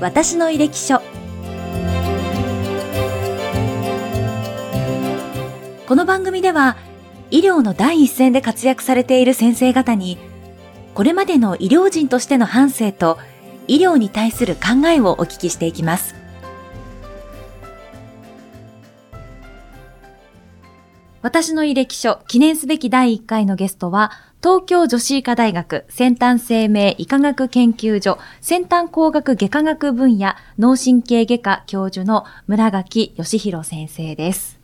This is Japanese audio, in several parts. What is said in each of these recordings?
私の履歴書。この番組では医療の第一線で活躍されている先生方にこれまでの医療人としての反省と医療に対する考えをお聞きしていきます。私の履歴書記念すべき第1回のゲストは東京女子医科大学先端生命医科学研究所先端工学外科学分野脳神経外科教授の村垣義弘先生です。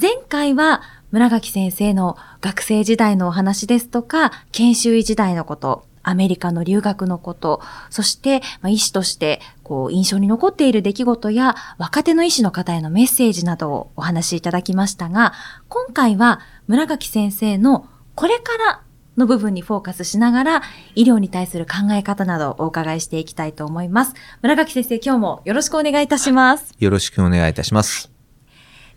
前回は村垣先生の学生時代のお話ですとか、研修医時代のこと、アメリカの留学のこと、そして、まあ、医師としてこう印象に残っている出来事や若手の医師の方へのメッセージなどをお話しいただきましたが、今回は村垣先生のこれからの部分にフォーカスしながら、医療に対する考え方などをお伺いしていきたいと思います。村垣先生、今日もよろしくお願いいたします。よろしくお願いいたします。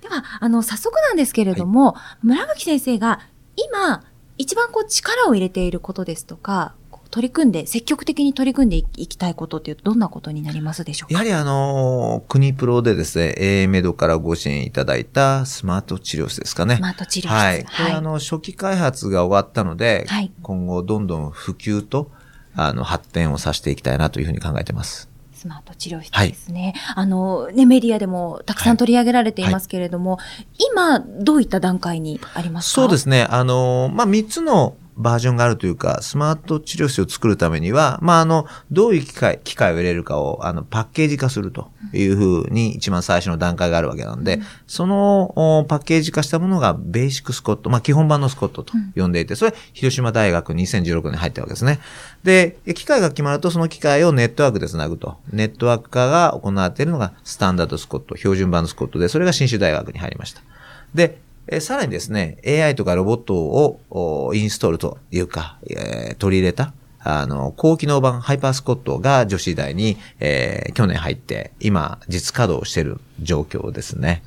では、あの、早速なんですけれども、村垣先生が今、一番こう力を入れていることですとか、取り組んで、積極的に取り組んでいきたいことっていうと、どんなことになりますでしょうか？やはりあの、国プロでですね、A メドからご支援いただいたスマート治療室ですかね。スマート治療室。はい。これあの、初期開発が終わったので、はい今後どんどん普及と、あの、発展をさせていきたいなというふうに考えてます。スマート治療室ですね。あの、ね、メディアでもたくさん取り上げられていますけれども、今、どういった段階にありますか？そうですね。あの、まあ、3つのバージョンがあるというか、スマート治療室を作るためには、まあ、あの、どういう機械、機械を入れるかを、あの、パッケージ化するというふうに一番最初の段階があるわけなんで、そのおパッケージ化したものがベーシックスコット、まあ、基本版のスコットと呼んでいて、それ、広島大学2016年に入ったわけですね。で、機械が決まると、その機械をネットワークで繋ぐと。ネットワーク化が行われているのがスタンダードスコット、標準版のスコットで、それが新州大学に入りました。で、えさらにですね、AI とかロボットをインストールというか、えー取り入れた、あの、高機能版ハイパースコットが女子時代に、えー去年入って、今、実稼働している状況ですね。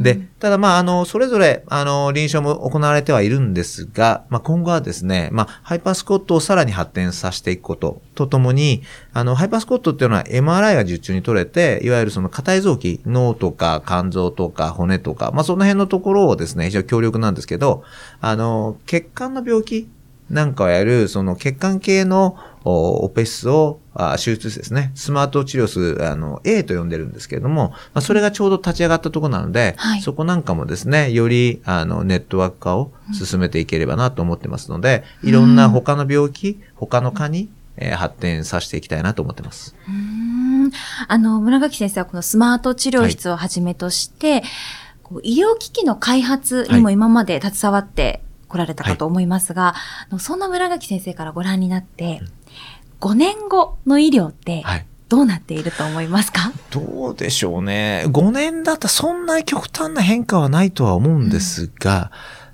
で、ただまあ、あの、それぞれ、あの、臨床も行われてはいるんですが、まあ、今後はですね、まあ、ハイパースコットをさらに発展させていくこととともに、あの、ハイパースコットっていうのは MRI が受注に取れて、いわゆるその硬い臓器、脳とか肝臓とか骨とか、まあ、その辺のところをですね、非常に強力なんですけど、あの、血管の病気なんかをやる、その血管系のおオペ室を、あ手術室ですね。スマート治療室、あの、A と呼んでるんですけれども、まあ、それがちょうど立ち上がったところなので、はい。そこなんかもですね、より、あの、ネットワーク化を進めていければなと思ってますので、いろんな他の病気、他の科に、えー発展させていきたいなと思ってます。うーん。あの、村垣先生はこのスマート治療室をはじめとして、こう医療機器の開発にも今まで携わってこられたかと思いますが、あのそんな村垣先生からご覧になって、5年後の医療ってはい。どうなっていると思いますか、どうでしょうね。5年だったらそんなに極端な変化はないとは思うんですが、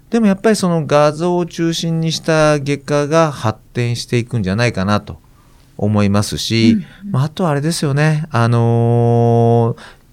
でもやっぱりその画像を中心にした外科が発展していくんじゃないかなと思いますし、まあ、あとはあれですよね。あのー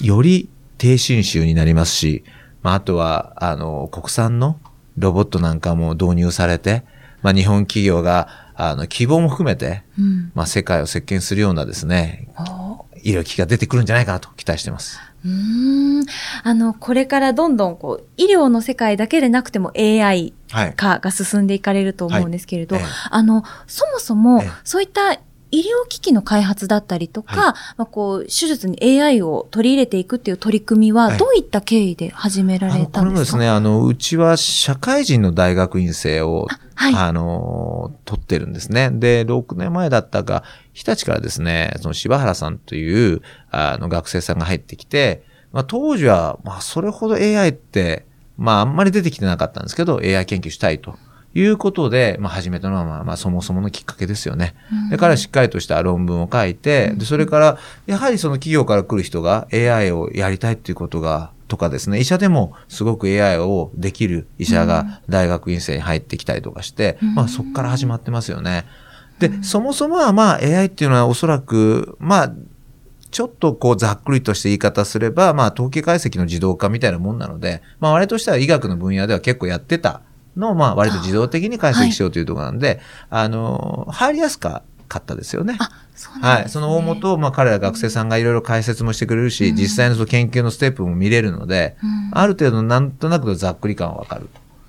より低侵襲になりますし、まあ、あとは、あの国産のロボットなんかも導入されて、まあ、日本企業が、あの、希望も含めて、うん。まあ、世界を席巻するようなですね、お。医療機器が出てくるんじゃないかなと期待してます。うーん。あの、これからどんどんこう、医療の世界だけでなくても AI はい。化が進んでいかれると思うんですけれど、はい。ええあの、そもそもええ、そういった医療機器の開発だったりとか、はまあ、こう、手術に AI を取り入れていくっていう取り組みは、はいどういった経緯で始められたんでか？これもですすね、あの、うちは社会人の大学院生を、はいあの、取ってるんですね。で、6年前だったか、日立からですね、その柴原さんという、あの、学生さんが入ってきて、まあ、当時は、まあ、それほど AI って、まあ、あんまり出てきてなかったんですけど、AI 研究したいと。いうことで、まあ、始めたのは、まあ、まあ、そもそものきっかけですよね。で、彼はしっかりとした論文を書いて、で、それから、やはりその企業から来る人が AI をやりたいっていうことが、とかですね、医者でもすごく AI をできる医者が大学院生に入ってきたりとかして、まあそこから始まってますよね。で、そもそもはまあ AI っていうのはおそらく、まあ、ちょっとこうざっくりとした言い方すれば、まあ統計解析の自動化みたいなもんなので、まあ我々としては医学の分野では結構やってたのを、まあ割と自動的に解析しようというところなんで、あの、入りやすか、かったですよね。ね。はい。その大元を、まあ彼ら学生さんがいろいろ解説もしてくれるし、うん実際のその研究のステップも見れるので、うんある程度なんとなくのざっくり感はわかる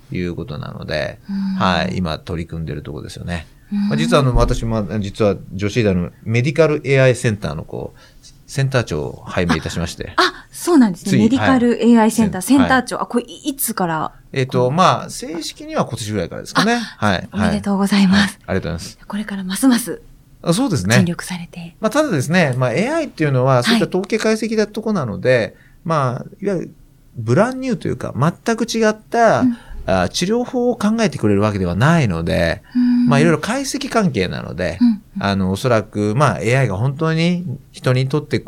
ということなので、うんはい。今取り組んでるところですよね。うんまあ、実はあの、私も、実は女子医大のメディカル AI センターのこう、センター長を拝命いたしまして。あ、そうなんですね。メディカル AI センター、はいセンター長。あ、これいいつから？えっ、と、まあ、正式には今年ぐらいからですかね。はい。おめでとううございます。はいありがとうございます。これからますますあそうですね尽。力されて。まあ、ただですね、まあ、AI っていうのは、そういった統計解析だとこなので、まあ、いわゆる、ブランニューというか、全く違った、うんあ治療法を考えてくれるわけではないので、まあ、いろいろ解析関係なので、うん。あの、おそらく、まあ、AI が本当に人にとって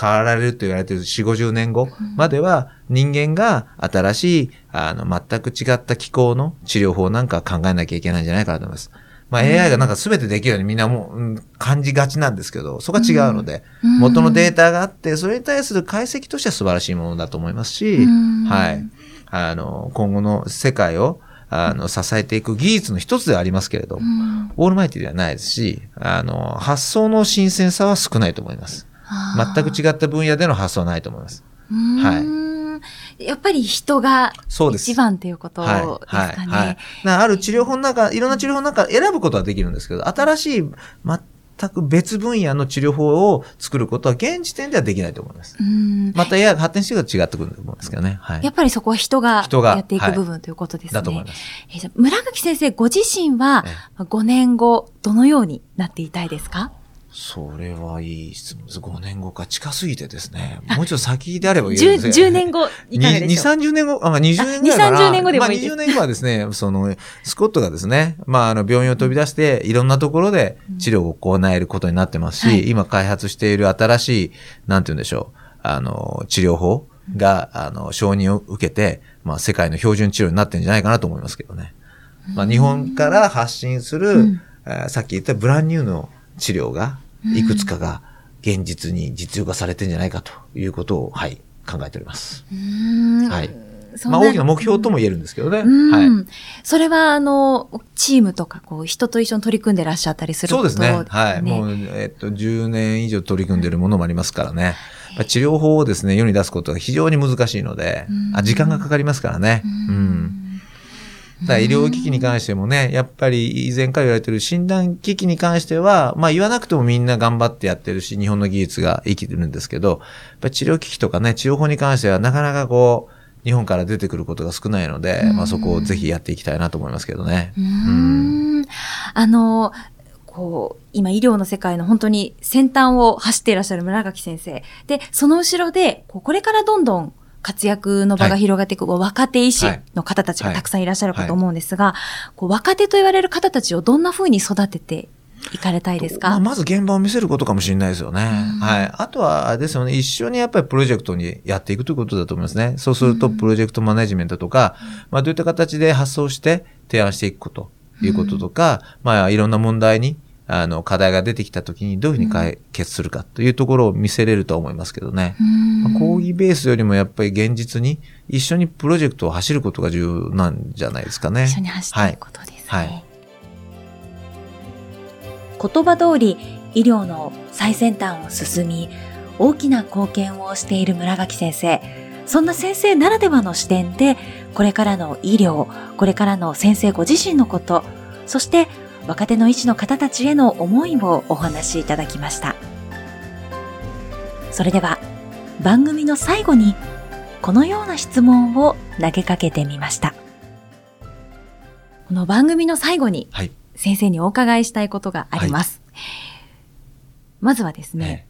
変わられると言われている4、50年後までは、人間が新しい、あの、全く違った気候の治療法なんか考えなきゃいけないんじゃないかなと思います。まあ、AI がなんか全てできるようにみんなもう、うん感じがちなんですけど、そこは違うので、うん。元のデータがあって、それに対する解析としては素晴らしいものだと思いますし、うん。はい。あの、今後の世界を、あの、支えていく技術の一つではありますけれど、うんオールマイティではないですし、あの、発想の新鮮さは少ないと思います。全く違った分野での発想はないと思います。はい。やっぱり人が。一番ということですはい。かはい。はいね。。なある治療法の中、いろんな治療法の中選ぶことはできるんですけど、新しい、全く別分野の治療法を作ることは現時点ではできないと思います。うんまたが発展していくと違ってくると思うんですけどね。はい。やっぱりそこは人がやっていくはい部分ということですね。だと思います。えーじゃあ村垣先生ご自身はえ5年後どのようになっていたいですか？それはいい質問です。5年後か近すぎてですね。もうちょっと先であれば言え 10, るんです10年後いかがでにしょう？2、30年後、あ、まあ、20年ぐらいかな。2 30年後でもいいですまあ、20年後はですね、その、スコットがですね、まあ、あの、病院を飛び出して、いろんなところで治療を行えることになってますし、はい今開発している新しい、なんて言うんでしょう、あの、治療法が、あの、承認を受けて、まあ、世界の標準治療になってるんじゃないかなと思いますけどね。まあ、日本から発信する、うんえーさっき言ったブランニューの治療が、いくつかが現実に実用化されてるんじゃないかということを、はい、考えております。はい。まあ大きな目標とも言えるんですけどね。うんはい。それは、あの、チームとか、こう、人と一緒に取り組んでらっしゃったりすることそうですね。はい。もう、えっと、10年以上取り組んでいるものもありますからね。まあ治療法をですね、世に出すことが非常に難しいのでうん、あ時間がかかりますからね。うん。だから医療機器に関してもね、やっぱり以前から言われてる診断機器に関しては、まあ言わなくてもみんな頑張ってやってるし、日本の技術が生きてるんですけど、やっぱり治療機器とかね、治療法に関してはなかなかこう、日本から出てくることが少ないので、うんまあそこをぜひやっていきたいなと思いますけどね。うーんあの、こう、今医療の世界の本当に先端を走っていらっしゃる村垣先生。で、その後ろで、これからどんどん活躍の場が広がっていく、こう若手医師の方たちがたくさんいらっしゃるかと思うんですが、こう若手と言われる方たちをどんな風に育てていかれたいですか、まあ、まず現場を見せることかもしれないですよね。うん。はい。あとは、あれですよね、一緒にやっぱりプロジェクトにやっていくということだと思いますね。そうすると、プロジェクトマネジメントとか、まあ、どういった形で発想して提案していくこと、いうこととか、まあ、いろんな問題に、あの、課題が出てきたときにどういうふうに解決するかというところを見せれると思いますけどね。まあ講義ベースよりもやっぱり現実に一緒にプロジェクトを走ることが重要なんじゃないですかね。一緒に走っていくことですね。はいはい言葉通り医療の最先端を進み、大きな貢献をしている村垣先生。そんな先生ならではの視点で、これからの医療、これからの先生ご自身のこと、そして若手の医師の方たちへの思いをお話しいただきました。それでは、番組の最後に、このような質問を投げかけてみました。この番組の最後にはい。先生にお伺いしたいことがあります。まずはですね、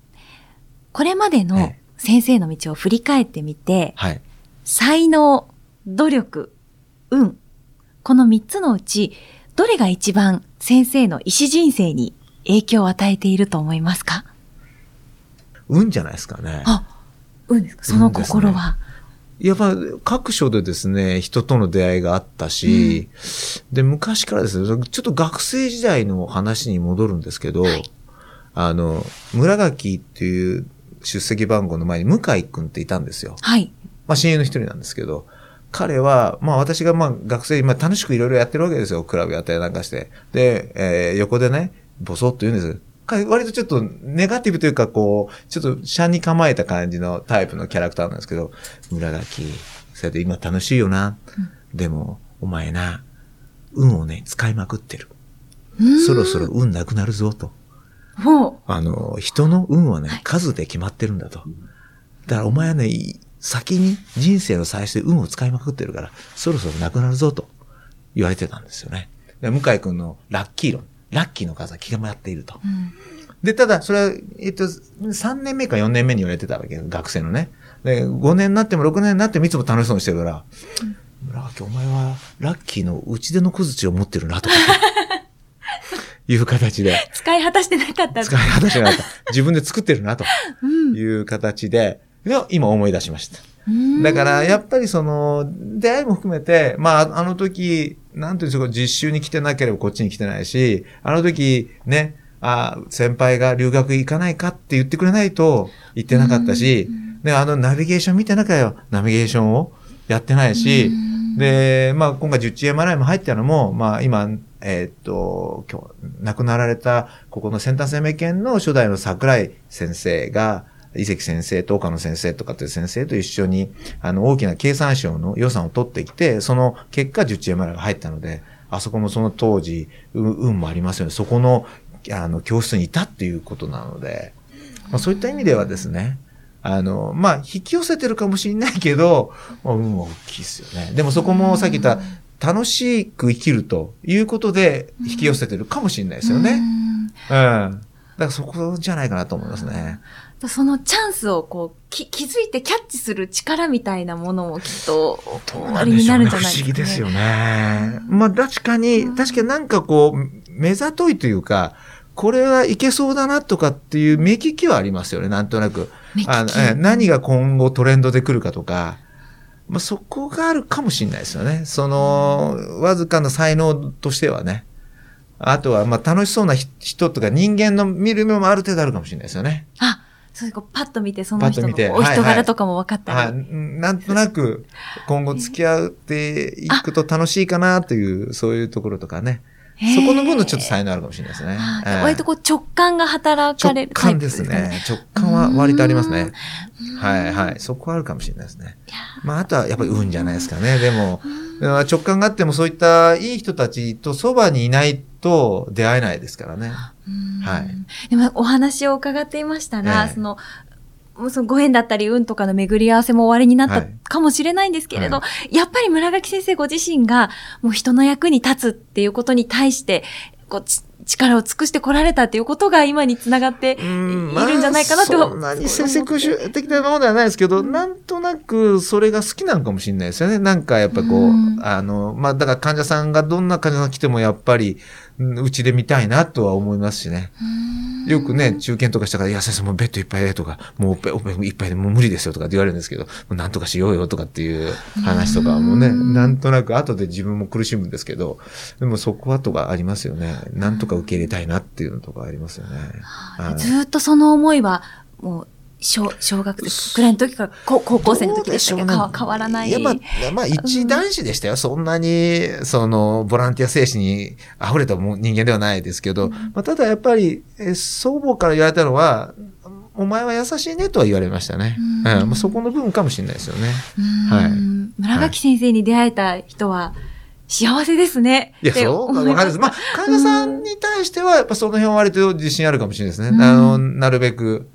これまでのええ先生の道を振り返ってみて、はい。才能、努力、運、この3つのうち、どれが一番先生の医師人生に影響を与えていると思いますか？運じゃないですかね。あ、運ですか？その心は。やっぱ各所でですね、人との出会いがあったし、で、昔からですね、ちょっと学生時代の話に戻るんですけど、あの、村垣っていう出席番号の前に向井くんっていたんですよ。はい。まあ親友の一人なんですけど、彼は、まあ私がまあ学生、まあ楽しくいろいろやってるわけですよ。クラブやったりなんかして。で、えー横でね、ボソッと言うんですか割とちょっとネガティブというか、こう、ちょっとシャンに構えた感じのタイプのキャラクターなんですけど、村垣、それで今楽しいよな。でも、お前な、運をね、使いまくってる。そろそろ運なくなるぞと。ほあの、人の運はね、はい数で決まってるんだと。だからお前はね、い先に人生の最初で運を使いまくってるから、そろそろなくなるぞと言われてたんですよね。で向井くんのラッキー論。ラッキーの数は気が回っていると。う。うんで、ただ、それは、えっと、3年目か4年目に言われてたわけ学生のね。で、5年になっても6年になってもいつも楽しそうにしてるから、村脇、お前はラッキーの打ち出の小槌を持ってるなとか、いう形で。使い果たしてなかった。使い果たしてなかった。自分で作ってるなとうんいう形で、で今思い出しました。うんだから、やっぱりその、出会いも含めて、まあ、あの時、なんていうんですか、実習に来てなければこっちに来てないし、あの時、ね、あ先輩が留学行かないかって言ってくれないと行ってなかったし、で、あのナビゲーション見てなきゃよ、ナビゲーションをやってないし、で、まあ、今回 10GMRI も入ったのも、まあ、今、えーっと、今日、亡くなられた、ここの先端生命研の初代の桜井先生が、伊関先生と岡野先生とかっていう先生と一緒に、あの、大きな経産省の予算を取ってきて、その結果 10GMRI が入ったので、あそこもその当時、う運もありますよね。そこの、あの、教室にいたっていうことなので、まあ、そういった意味ではですね、あの、まあ、引き寄せてるかもしれないけど、まあ、運は大きいですよね。でもそこもさっき言った、楽しく生きるということで引き寄せてるかもしれないですよね。うん。だからそこじゃないかなと思いますね。うんそのチャンスをこうき気づいてキャッチする力みたいなものもきっとおありになるんじゃないですか、ね。不思議ですよね。まあ確かに、確かになんかこう、目ざといというか、これはいけそうだなとかっていう目利きはありますよね、なんとなく。あのえ何が今後トレンドで来るかとか、まあ、そこがあるかもしれないですよね。その、わずかな才能としてはね。あとは、まあ、楽しそうなひ人とか人間の見る目もある程度あるかもしれないですよね。あ、そういうこうパッと見てその人のお人柄とかも分かったり。はい。なんとなく、今後付き合っていくと楽しいかなという、そういうところとかね。そこの分のちょっと才能あるかもしれないですね。あええ割とこう直感が働かれ直るタイプ感ですかね。直感は割とありますね。はいはい。そこはあるかもしれないですね。まあ、あとはやっぱり運じゃないですかね。でも、直感があってもそういったいい人たちとそばにいないと出会えないですからね。うん。はい。でもお話を伺っていましたら、ええ。その、もうそのご縁だったり運とかの巡り合わせも終わりになったはい。かもしれないんですけれど、はやっぱり村垣先生ご自身がもう人の役に立つっていうことに対して、こうち力を尽くしてこられたっていうことが今につながっていうんるんじゃないかなと。まあそんなに先生空襲的なものではないですけど、なんとなくそれが好きなのかもしれないですよね。なんかやっぱこう、うん。あの、まあだから患者さんがどんな患者さん来てもやっぱり、うちで見たいなとは思いますしね。よくね、中堅とかしたから、いや、先生もうベッドいっぱいでとか、もうオペオペいっぱいでもう無理ですよとかって言われるんですけど、なんとかしようよとかっていう話とかもね、うんなんとなく後で自分も苦しむんですけど、でもそこはとかありますよね。なんとか受け入れたいなっていうのとかありますよね。はいずーっとその思いは、もう、小、小学生くらいの時か高校生の時でしたけ？ど、ね変わらない。いや、まあ、まあ、一男子でしたよ。そんなに、その、ボランティア精神に溢れた人間ではないですけど、まあ、ただやっぱり、え祖母から言われたのは、お前は優しいねとは言われましたね。うんうんまあ、そこの部分かもしれないですよね。うはいん村垣先生に出会えた人は、幸せですね。いや、そうか、わかるです。まあ、患者さんに対しては、やっぱその辺は割と自信あるかもしれないですね。うんあの、なるべく、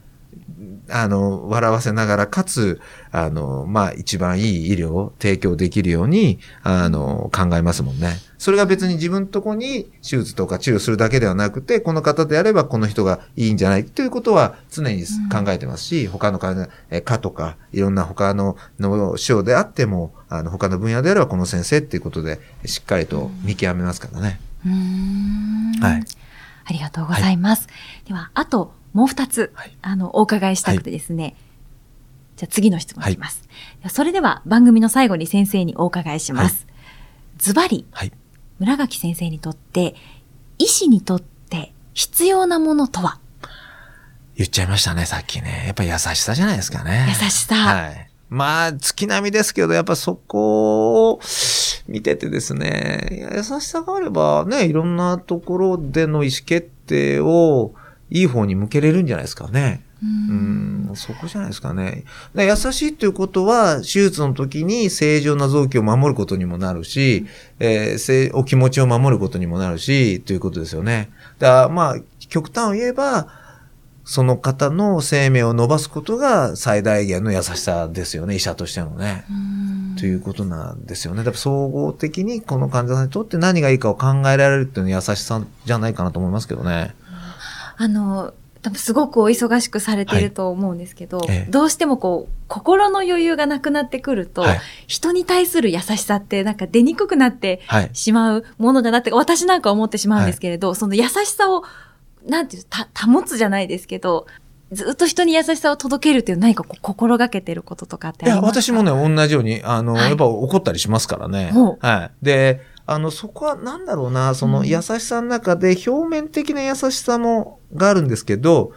あの、笑わせながら、かつ、あの、まあ、一番いい医療を提供できるように、あの、考えますもんね。それが別に自分のとこに手術とか治療するだけではなくて、この方であればこの人がいいんじゃないということは常に考えてますし、他の患者、え科とか、いろんな他のの症であっても、あの、他の分野であればこの先生っていうことで、しっかりと見極めますからね。うーんはい。ありがとうございます。では、あともう二つ、はいあの、お伺いしたくてですね。じゃあ次の質問いきます。ではそれでは番組の最後に先生にお伺いします。ズバリ、はい。村垣先生にとって、医師にとって必要なものとは？言っちゃいましたね、さっきね。やっぱり優しさじゃないですかね。優しさはい。まあ、月並みですけど、やっぱそこを見ててですね、優しさがあればね、いろんなところでの意思決定をいい方に向けれるんじゃないですかね。うん、そこじゃないですかね。で優しいということは、手術の時に正常な臓器を守ることにもなるし、えーせお気持ちを守ることにもなるし、ということですよね。だからまあ、極端を言えば、その方の生命を伸ばすことが最大限の優しさですよね、医者としてのね。ということなんですよね。だから総合的にこの患者さんにとって何がいいかを考えられるっていうのは優しさじゃないかなと思いますけどね。あの、多分すごくお忙しくされていると思うんですけど、はい。ええ。どうしてもこう、心の余裕がなくなってくると、はい。人に対する優しさってなんか出にくくなってはい。しまうものだなって、私なんか思ってしまうんですけれど、その優しさを、なんていう、た、保つじゃないですけど、ずっと人に優しさを届けるっていう何か心がけてることとかっていや、ありますか？私もね、同じように、あの、はい。やっぱ怒ったりしますからね。ほ。はい。で、あの、そこはなんだろうな、そのうん優しさの中で表面的な優しさも、があるんですけど、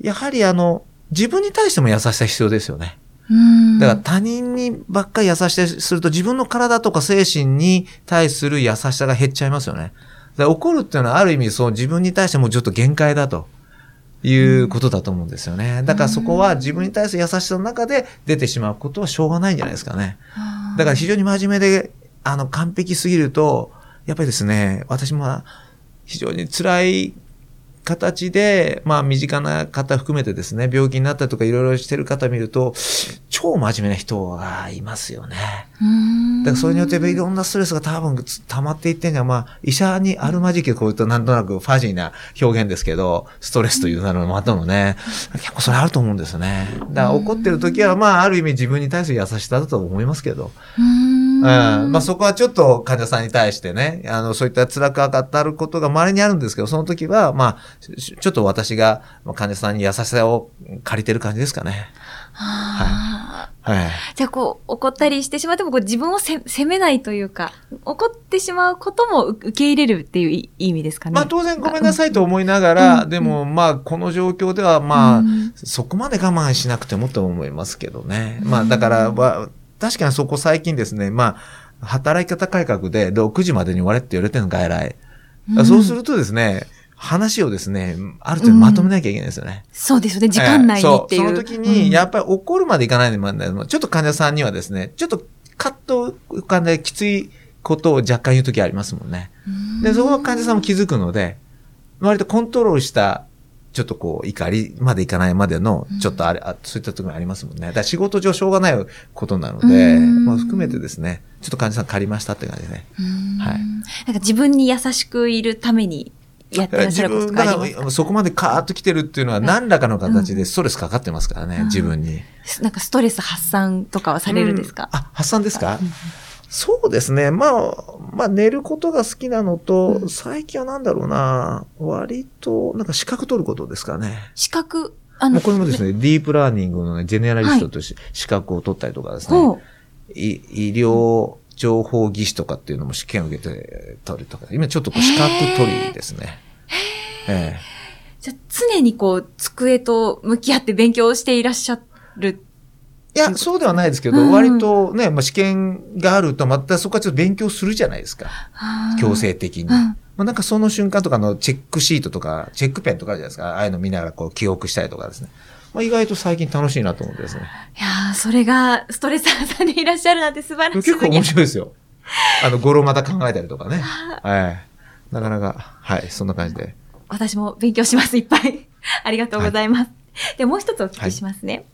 やはりあの、自分に対しても優しさ必要ですよね。うんだから他人にばっかり優しさすると自分の体とか精神に対する優しさが減っちゃいますよね。だから怒るっていうのはある意味そう自分に対してもうちょっと限界だということだと思うんですよね。だからそこは自分に対する優しさの中で出てしまうことはしょうがないんじゃないですかね。だから非常に真面目で、あの、完璧すぎると、やっぱりですね、私も非常に辛い形で、まあ身近な方含めてですね、病気になったりとかいろいろしてる方見ると、超真面目な人がいますよね。うんだからそれによっていろんなストレスが多分溜まっていってんじゃ、まあ、医者にあるまじきこういうとなんとなくファジーな表現ですけど、ストレスという名のまたのね、結構それあると思うんですよね。だから怒ってる時は、まあ、ある意味自分に対する優しさだと思いますけど。うんうん。まあそこはちょっと患者さんに対してね、あの、そういった辛く当たることが稀にあるんですけど、その時は、まあ、しちょっと私がまあ患者さんに優しさを借りてる感じですかね。あーはい。じゃあこう、怒ったりしてしまってもこう自分をせ責めないというか、怒ってしまうことも受け入れるっていうい意味ですかね。まあ当然ごめんなさいと思いながら、うんでもまあこの状況ではまあ、うんそこまで我慢しなくてもと思いますけどね。まあだから、まあ確かにそこ最近ですね、まあ、働き方改革で6時までに終われって言われてるの外来。うんそうするとですね、話をですね、ある程度まとめなきゃいけないですよね。そうですよね。時間内にっていう。ええそうその時に、やっっぱり怒るまでいかないのもあるんだけどちょっと患者さんにはですね、ちょっとカッと浮かんできついことを若干言う時ありますもんね。で、そこは患者さんも気づくので、割とコントロールした、ちょっとこう、怒りまでいかないまでの、ちょっとあれ、あそういったところありますもんね。だから仕事上しょうがないことなので、うん。まあ含めてですね、ちょっと患者さん借りましたって感じでね。はい。なんか自分に優しくいるためにやってらっしゃることとかありますか？がそこまでカーッと来てるっていうのは何らかの形でストレスかかってますからね、うん。自分に。なんかストレス発散とかはされるんですか、うん。あ、発散ですか、そうですね。まあ、まあ寝ることが好きなのと、最近はなんだろうな、割と、なんか資格取ることですかね。資格、あの、これもですね、ディープラーニングのね、ジェネラリストとして資格を取ったりとかですね、ほう。い医療情報技師とかっていうのも試験を受けて取るとか、今ちょっとこう資格取りですね。ええ。じゃあ常にこう、机と向き合って勉強していらっしゃる。いや、そうではないですけど、うん割とね、まあ、試験があると、またそこはちょっと勉強するじゃないですか。強制的に。うんまあ、なんかその瞬間とかのチェックシートとか、チェックペンとかあるじゃないですか。ああいうの見ながらこう記憶したりとかですね。まあ、意外と最近楽しいなと思ってですね。いやーそれがストレス発散でいらっしゃるなんて素晴らしい。結構面白いですよ。あの、語呂また考えたりとかね。はい。なかなか、はい、そんな感じで。私も勉強します、いっぱい。ありがとうございます。で、もう一つお聞きしますね。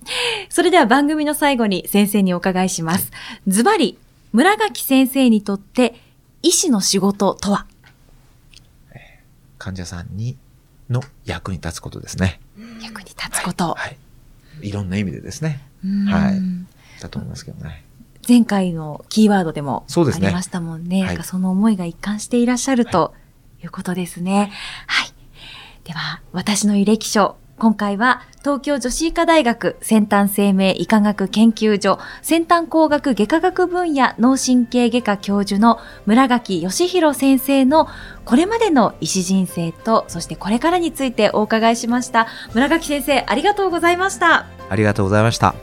それでは番組の最後に先生にお伺いします。ズバリ、村垣先生にとって医師の仕事とは？患者さんに、の役に立つことですね。役に立つこと。はい。いろんな意味でですね。うんはいだと思いますけどね。前回のキーワードでもありましたもんね。はいその思いが一貫していらっしゃるということですね。はい。では、私の履歴書。今回は東京女子医科大学先端生命医科学研究所先端工学外科学分野脳神経外科教授の村垣義弘先生のこれまでの医師人生とそしてこれからについてお伺いしました。村垣先生ありがとうございました。ありがとうございました。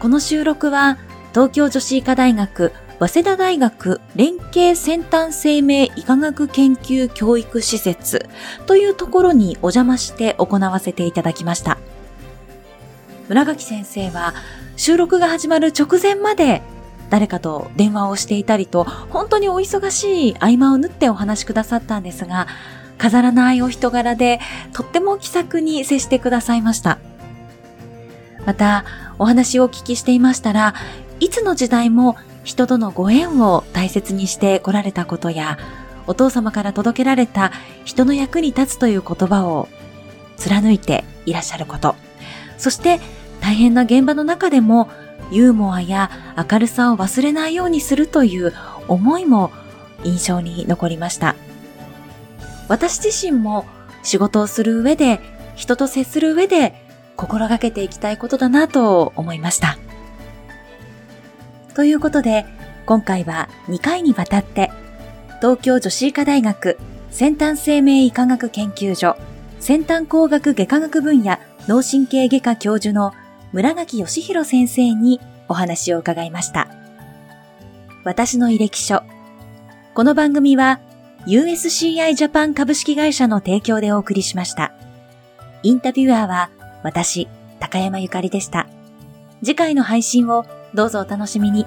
この収録は東京女子医科大学早稲田大学連携先端生命医科学研究教育施設というところにお邪魔して行わせていただきました。村垣先生は収録が始まる直前まで誰かと電話をしていたりと本当にお忙しい合間を縫ってお話しくださったんですが飾らないお人柄でとっても気さくに接してくださいました。またお話をお聞きしていましたらいつの時代も人とのご縁を大切にして来られたことや、お父様から届けられた人の役に立つという言葉を貫いていらっしゃること。そして大変な現場の中でもユーモアや明るさを忘れないようにするという思いも印象に残りました。私自身も仕事をする上で、人と接する上で心がけていきたいことだなと思いました。ということで、今回は2回にわたって、東京女子医科大学先端生命医科学研究所先端工学外科学分野脳神経外科教授の村垣義弘先生にお話を伺いました。私の履歴書。この番組は USCI ジャパン株式会社の提供でお送りしました。インタビュアーは私、高山ゆかりでした。次回の配信をどうぞお楽しみに。